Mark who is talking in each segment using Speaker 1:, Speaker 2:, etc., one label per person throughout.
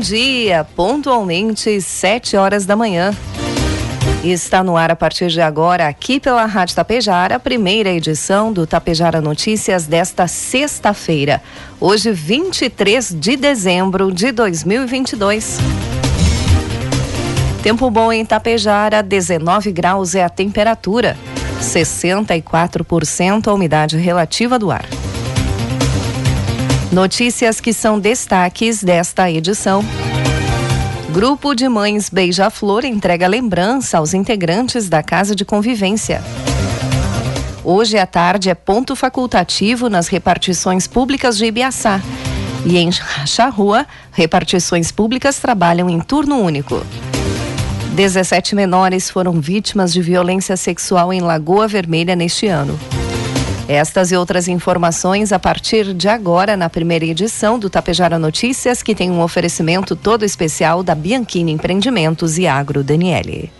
Speaker 1: Dia, pontualmente sete horas da manhã. Está no ar a partir de agora, aqui pela Rádio Tapejara, a primeira edição do Tapejara Notícias desta sexta-feira, hoje 23 de dezembro de 2022. Tempo bom em Tapejara, 19 graus é a temperatura, 64% a umidade relativa do ar. Notícias que são destaques desta edição. Grupo de Mães Beija-Flor entrega lembrança aos integrantes da Casa de Convivência. Hoje à tarde é ponto facultativo nas repartições públicas de Ibiaçá. E em Charrua, repartições públicas trabalham em turno único. 17 menores foram vítimas de violência sexual em Lagoa Vermelha neste ano. Estas e outras informações a partir de agora na primeira edição do Tapejara Notícias, que tem um oferecimento todo especial da Bianchini Empreendimentos e Agro Daniele.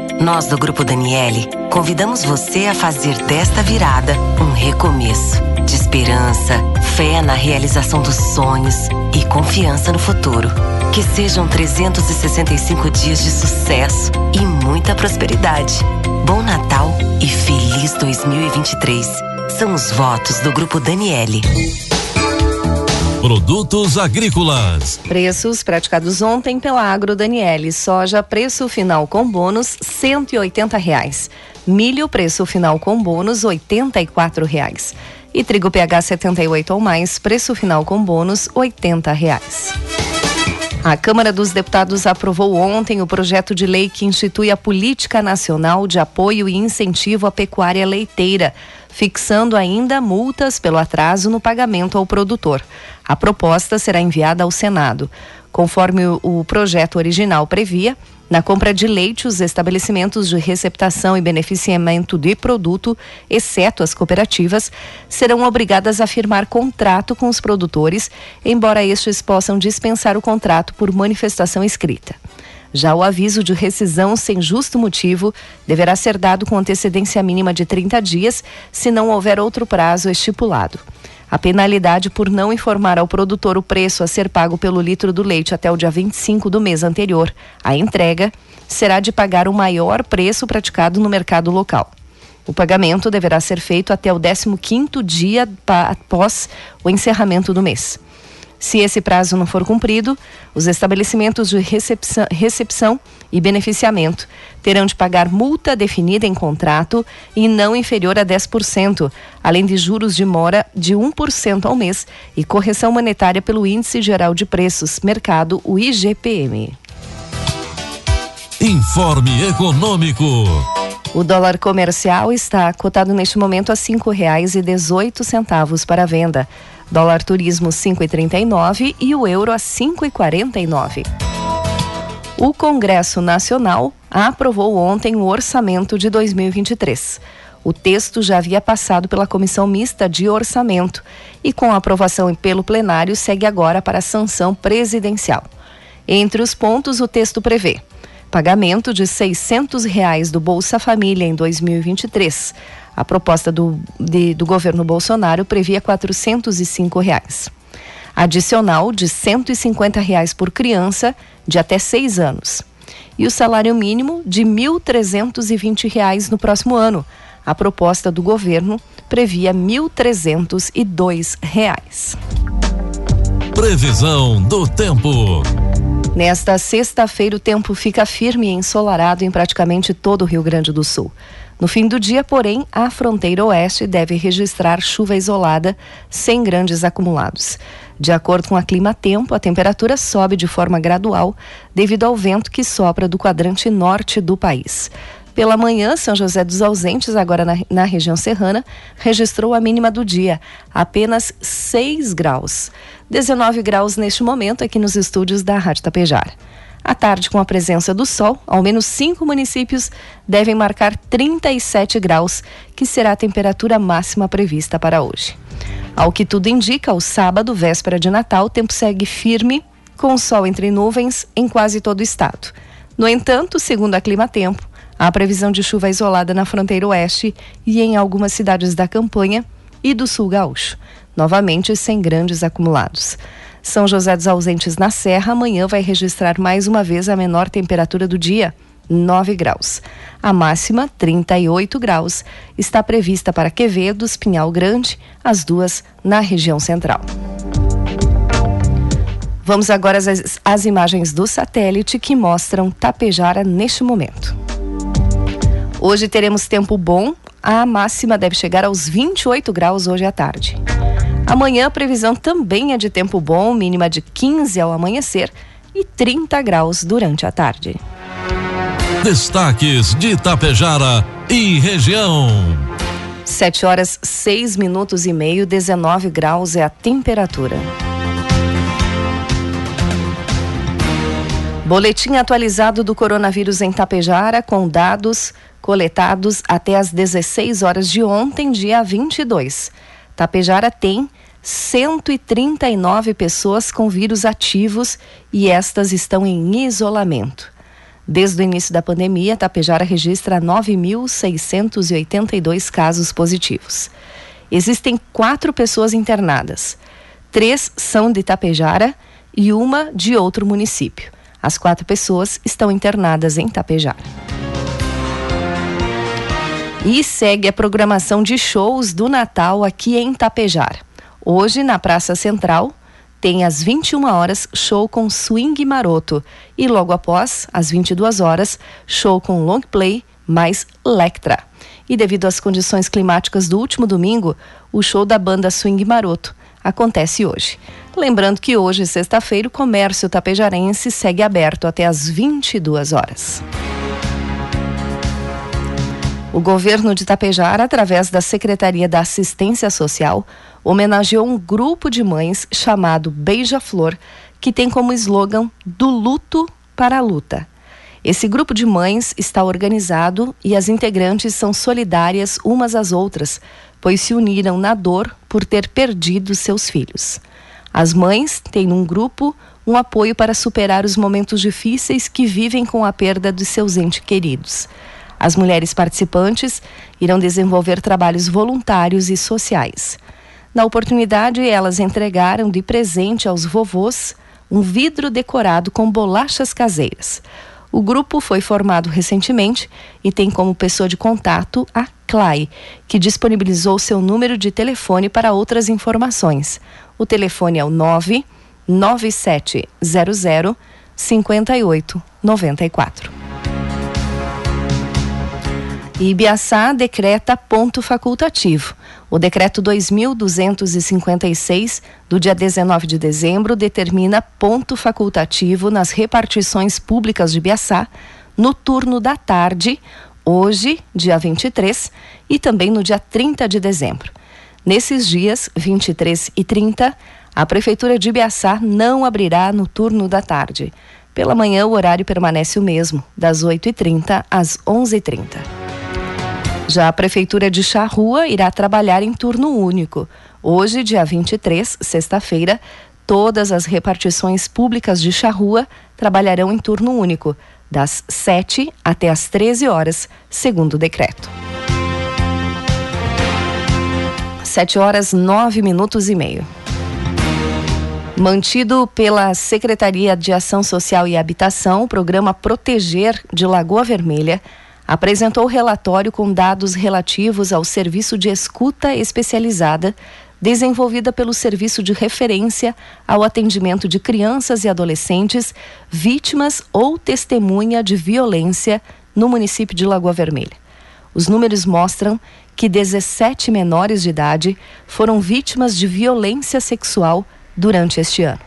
Speaker 2: Nós do Grupo Daniele convidamos você a fazer desta virada um recomeço de esperança, fé na realização dos sonhos e confiança no futuro. Que sejam 365 dias de sucesso e muita prosperidade. Bom Natal e feliz 2023. São os votos do Grupo Daniele.
Speaker 3: Produtos agrícolas.
Speaker 1: Preços praticados ontem pela Agro Daniele. Soja, preço final com bônus, cento e reais. Milho, preço final com bônus, oitenta e reais. E trigo PH 78 ou mais, preço final com bônus, oitenta reais. A Câmara dos Deputados aprovou ontem o projeto de lei que institui a Política Nacional de Apoio e Incentivo à Pecuária Leiteira, fixando ainda multas pelo atraso no pagamento ao produtor. A proposta será enviada ao Senado. Conforme o projeto original previa, na compra de leite, os estabelecimentos de receptação e beneficiamento de produto, exceto as cooperativas, serão obrigadas a firmar contrato com os produtores, embora estes possam dispensar o contrato por manifestação escrita. Já o aviso de rescisão sem justo motivo deverá ser dado com antecedência mínima de 30 dias, se não houver outro prazo estipulado. A penalidade por não informar ao produtor o preço a ser pago pelo litro do leite até o dia 25 do mês anterior à entrega será de pagar o maior preço praticado no mercado local. O pagamento deverá ser feito até o 15º dia após o encerramento do mês. Se esse prazo não for cumprido, os estabelecimentos de recepção, recepção, e beneficiamento terão de pagar multa definida em contrato e não inferior a 10%, além de juros de mora de 1% ao mês e correção monetária pelo Índice Geral de Preços Mercado, o IGPM.
Speaker 3: Informe Econômico.
Speaker 1: O dólar comercial está cotado neste momento a cinco reais e dezoito centavos para venda. Dólar turismo 5,39 e o euro a 5,49. O Congresso Nacional aprovou ontem o orçamento de 2023. O texto já havia passado pela Comissão Mista de Orçamento e, com aprovação pelo plenário, segue agora para a sanção presidencial. Entre os pontos, o texto prevê pagamento de 600 reais do Bolsa Família em 2023, a proposta do, de, do governo Bolsonaro previa 405 reais. Adicional de 150 reais por criança de até seis anos. E o salário mínimo de 1.320 reais no próximo ano. A proposta do governo previa 1.302 reais.
Speaker 3: Previsão do tempo.
Speaker 1: Nesta sexta-feira, o tempo fica firme e ensolarado em praticamente todo o Rio Grande do Sul. No fim do dia, porém, a fronteira oeste deve registrar chuva isolada, sem grandes acumulados. De acordo com a Clima Tempo, a temperatura sobe de forma gradual devido ao vento que sopra do quadrante norte do país. Pela manhã, São José dos Ausentes, agora na, na, região serrana, registrou a mínima do dia, apenas 6 graus. 19 graus neste momento aqui nos estúdios da Rádio Tapejar. À tarde, com a presença do sol, ao menos cinco municípios devem marcar 37 graus, que será a temperatura máxima prevista para hoje. Ao que tudo indica, o sábado, véspera de Natal, o tempo segue firme, com sol entre nuvens em quase todo o estado. No entanto, segundo a Clima Tempo, há previsão de chuva isolada na fronteira oeste e em algumas cidades da campanha e do sul gaúcho, novamente sem grandes acumulados. São José dos Ausentes na Serra amanhã vai registrar mais uma vez a menor temperatura do dia, 9 graus. A máxima, 38 graus, está prevista para Quevedos, Pinhal Grande, as duas na região central. Vamos agora às, às imagens do satélite que mostram Tapejara neste momento. Hoje teremos tempo bom, a máxima deve chegar aos 28 graus hoje à tarde. Amanhã a previsão também é de tempo bom, mínima de 15 ao amanhecer e 30 graus durante a tarde.
Speaker 3: Destaques de Itapejara e região.
Speaker 1: 7 horas 6 minutos e meio, 19 graus é a temperatura. Boletim atualizado do coronavírus em Tapejara com dados coletados até as 16 horas de ontem, dia 22. Tapejara tem 139 pessoas com vírus ativos e estas estão em isolamento. Desde o início da pandemia, Tapejara registra 9.682 casos positivos. Existem quatro pessoas internadas. Três são de Tapejara e uma de outro município. As quatro pessoas estão internadas em Tapejara. E segue a programação de shows do Natal aqui em Tapejar. Hoje, na Praça Central, tem às 21 horas show com Swing Maroto e logo após, às 22 horas, show com long play mais Lectra. E devido às condições climáticas do último domingo, o show da banda Swing Maroto acontece hoje. Lembrando que hoje, sexta-feira, o comércio tapejarense segue aberto até às 22 horas. O governo de Tapejara, através da Secretaria da Assistência Social, homenageou um grupo de mães chamado Beija-Flor, que tem como slogan Do Luto para a Luta. Esse grupo de mães está organizado e as integrantes são solidárias umas às outras, pois se uniram na dor por ter perdido seus filhos. As mães têm num grupo um apoio para superar os momentos difíceis que vivem com a perda dos seus entes queridos. As mulheres participantes irão desenvolver trabalhos voluntários e sociais. Na oportunidade, elas entregaram de presente aos vovôs um vidro decorado com bolachas caseiras. O grupo foi formado recentemente e tem como pessoa de contato a Clay, que disponibilizou seu número de telefone para outras informações. O telefone é o 99700 5894. Ibiaçá decreta ponto facultativo. O decreto 2256 do dia 19 de dezembro determina ponto facultativo nas repartições públicas de Ibiaçá no turno da tarde, hoje, dia 23, e também no dia 30 de dezembro. Nesses dias, 23 e 30, a prefeitura de Ibiaçá não abrirá no turno da tarde. Pela manhã, o horário permanece o mesmo, das 8h30 às 11h30. Já a Prefeitura de Charrua irá trabalhar em turno único. Hoje, dia 23, sexta-feira, todas as repartições públicas de Charrua trabalharão em turno único, das 7 até as 13 horas, segundo o decreto. 7 horas 9 minutos e meio. Mantido pela Secretaria de Ação Social e Habitação, o programa Proteger de Lagoa Vermelha apresentou relatório com dados relativos ao serviço de escuta especializada desenvolvida pelo Serviço de Referência ao Atendimento de Crianças e Adolescentes vítimas ou testemunha de violência no município de Lagoa Vermelha. Os números mostram que 17 menores de idade foram vítimas de violência sexual durante este ano.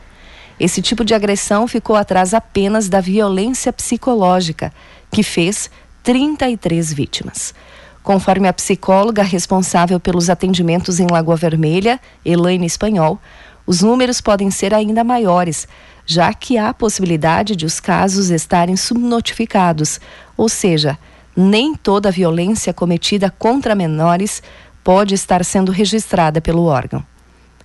Speaker 1: Esse tipo de agressão ficou atrás apenas da violência psicológica, que fez 33 vítimas. Conforme a psicóloga responsável pelos atendimentos em Lagoa Vermelha, Elaine Espanhol, os números podem ser ainda maiores, já que há possibilidade de os casos estarem subnotificados, ou seja, nem toda a violência cometida contra menores pode estar sendo registrada pelo órgão.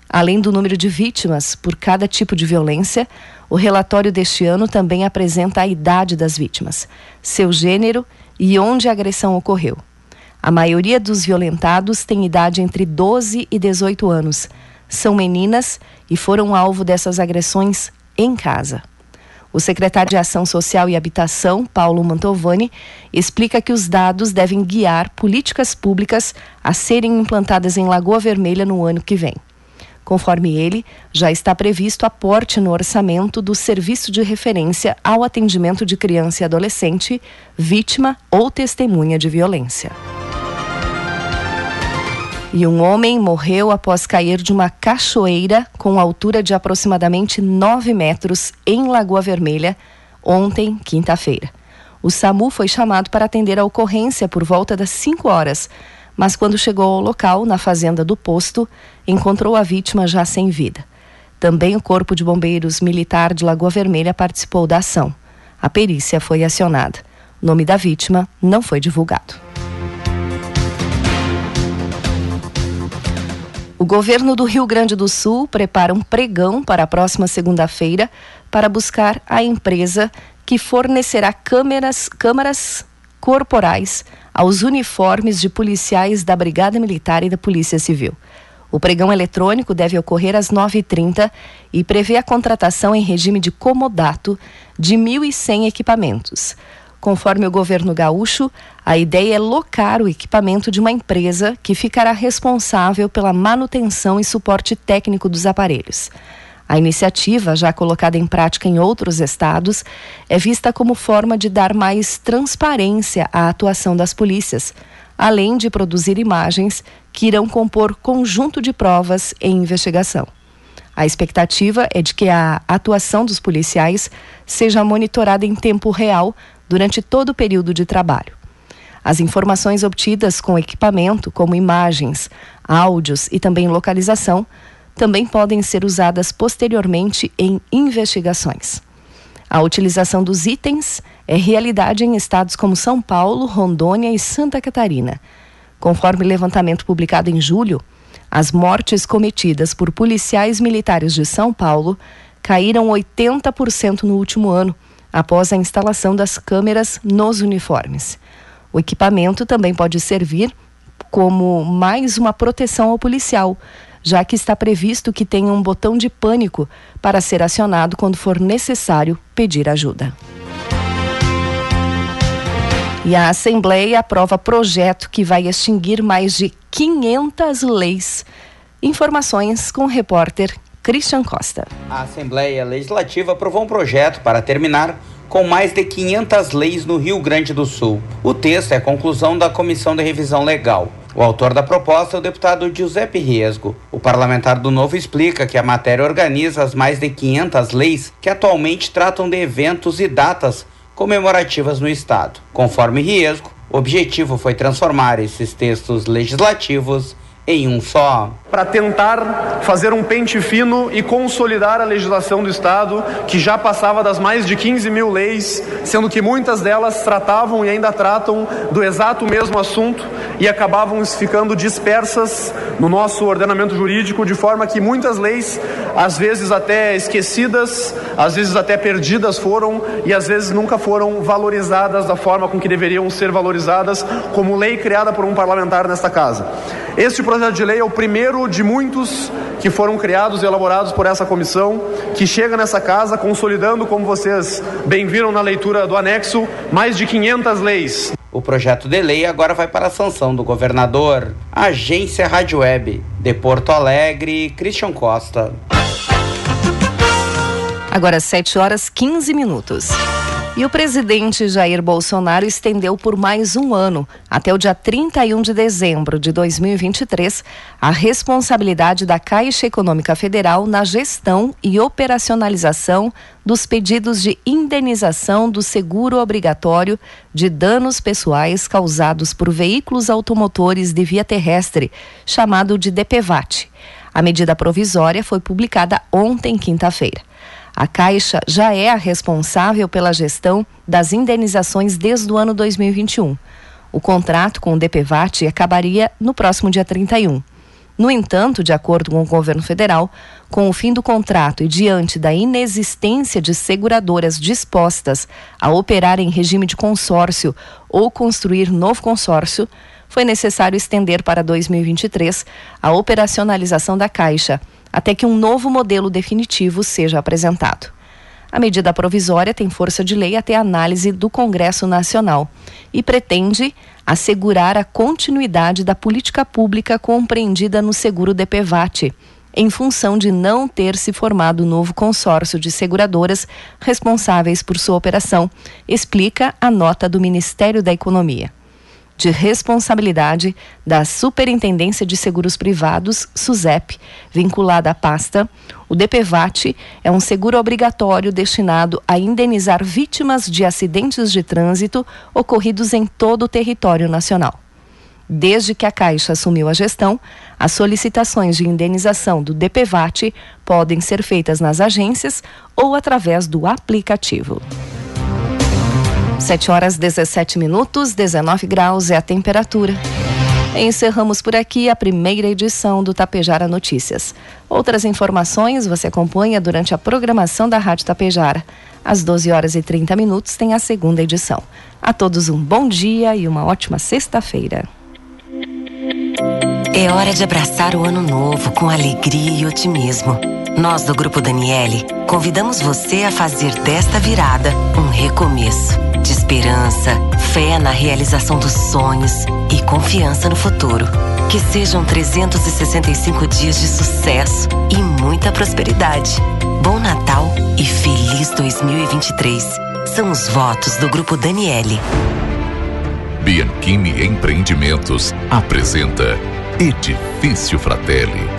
Speaker 1: Além do número de vítimas por cada tipo de violência, o relatório deste ano também apresenta a idade das vítimas, seu gênero e onde a agressão ocorreu. A maioria dos violentados tem idade entre 12 e 18 anos. São meninas e foram alvo dessas agressões em casa. O secretário de Ação Social e Habitação, Paulo Mantovani, explica que os dados devem guiar políticas públicas a serem implantadas em Lagoa Vermelha no ano que vem. Conforme ele, já está previsto aporte no orçamento do Serviço de Referência ao Atendimento de Criança e Adolescente, vítima ou testemunha de violência. E um homem morreu após cair de uma cachoeira com altura de aproximadamente 9 metros em Lagoa Vermelha ontem, quinta-feira. O SAMU foi chamado para atender a ocorrência por volta das 5 horas, mas quando chegou ao local, na fazenda do posto, encontrou a vítima já sem vida. Também o Corpo de Bombeiros Militar de Lagoa Vermelha participou da ação. A perícia foi acionada. O nome da vítima não foi divulgado. O governo do Rio Grande do Sul prepara um pregão para a próxima segunda-feira para buscar a empresa que fornecerá câmeras, câmaras corporais aos uniformes de policiais da Brigada Militar e da Polícia Civil. O pregão eletrônico deve ocorrer às 9h30 e prevê a contratação em regime de comodato de 1.100 equipamentos. Conforme o governo gaúcho, a ideia é locar o equipamento de uma empresa que ficará responsável pela manutenção e suporte técnico dos aparelhos. A iniciativa, já colocada em prática em outros estados, é vista como forma de dar mais transparência à atuação das polícias, além de produzir imagens que irão compor conjunto de provas em investigação. A expectativa é de que a atuação dos policiais seja monitorada em tempo real durante todo o período de trabalho. As informações obtidas com equipamento, como imagens, áudios e também localização, também podem ser usadas posteriormente em investigações. A utilização dos itens é realidade em estados como São Paulo, Rondônia e Santa Catarina. Conforme levantamento publicado em julho, as mortes cometidas por policiais militares de São Paulo caíram 80% no último ano após a instalação das câmeras nos uniformes. O equipamento também pode servir como mais uma proteção ao policial, já que está previsto que tenha um botão de pânico para ser acionado quando for necessário pedir ajuda. E a Assembleia aprova projeto que vai extinguir mais de 500 leis. Informações com o repórter Christian Costa.
Speaker 4: A Assembleia Legislativa aprovou um projeto para terminar com mais de 500 leis no Rio Grande do Sul. O texto é a conclusão da Comissão de Revisão Legal. O autor da proposta é o deputado Giuseppe Riesgo. O parlamentar do Novo explica que a matéria organiza as mais de 500 leis que atualmente tratam de eventos e datas comemorativas no Estado. Conforme Riesgo, o objetivo foi transformar esses textos legislativos em um só.
Speaker 5: Para tentar fazer um pente fino e consolidar a legislação do Estado, que já passava das mais de 15 mil leis, sendo que muitas delas tratavam e ainda tratam do exato mesmo assunto e acabavam ficando dispersas no nosso ordenamento jurídico, de forma que muitas leis, às vezes até esquecidas, às vezes até perdidas foram e às vezes nunca foram valorizadas da forma com que deveriam ser valorizadas, como lei criada por um parlamentar nesta casa. Este projeto de lei é o primeiro de muitos que foram criados e elaborados por essa comissão, que chega nessa casa consolidando, como vocês bem viram na leitura do anexo, mais de 500 leis.
Speaker 4: O projeto de lei agora vai para a sanção do governador. Agência Rádio Web, de Porto Alegre, Christian Costa.
Speaker 1: Agora 7 horas 15 minutos. E o presidente Jair Bolsonaro estendeu por mais um ano, até o dia 31 de dezembro de 2023, a responsabilidade da Caixa Econômica Federal na gestão e operacionalização dos pedidos de indenização do seguro obrigatório de danos pessoais causados por veículos automotores de via terrestre, chamado de DPVAT. A medida provisória foi publicada ontem, quinta-feira. A Caixa já é a responsável pela gestão das indenizações desde o ano 2021. O contrato com o DPVAT acabaria no próximo dia 31. No entanto, de acordo com o governo federal, com o fim do contrato e diante da inexistência de seguradoras dispostas a operar em regime de consórcio ou construir novo consórcio, foi necessário estender para 2023 a operacionalização da Caixa até que um novo modelo definitivo seja apresentado. A medida provisória tem força de lei até análise do Congresso Nacional e pretende assegurar a continuidade da política pública compreendida no seguro DPVAT, em função de não ter se formado novo consórcio de seguradoras responsáveis por sua operação, explica a nota do Ministério da Economia de responsabilidade da Superintendência de Seguros Privados, SUSEP, vinculada à pasta. O DPVAT é um seguro obrigatório destinado a indenizar vítimas de acidentes de trânsito ocorridos em todo o território nacional. Desde que a Caixa assumiu a gestão, as solicitações de indenização do DPVAT podem ser feitas nas agências ou através do aplicativo. 7 horas 17 minutos, 19 graus é a temperatura. Encerramos por aqui a primeira edição do Tapejara Notícias. Outras informações você acompanha durante a programação da Rádio Tapejara. Às 12 horas e 30 minutos tem a segunda edição. A todos um bom dia e uma ótima sexta-feira.
Speaker 2: É hora de abraçar o ano novo com alegria e otimismo. Nós do Grupo Daniele convidamos você a fazer desta virada um recomeço de esperança, fé na realização dos sonhos e confiança no futuro. Que sejam 365 dias de sucesso e muita prosperidade. Bom Natal e feliz 2023. São os votos do Grupo Daniele.
Speaker 6: Bianchini Empreendimentos apresenta Edifício Fratelli.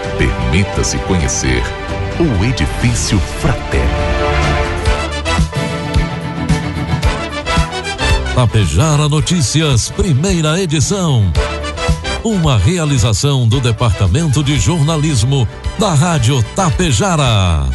Speaker 6: Permita-se conhecer o Edifício Fraterno.
Speaker 3: Tapejara Notícias, primeira edição. Uma realização do Departamento de Jornalismo da Rádio Tapejara.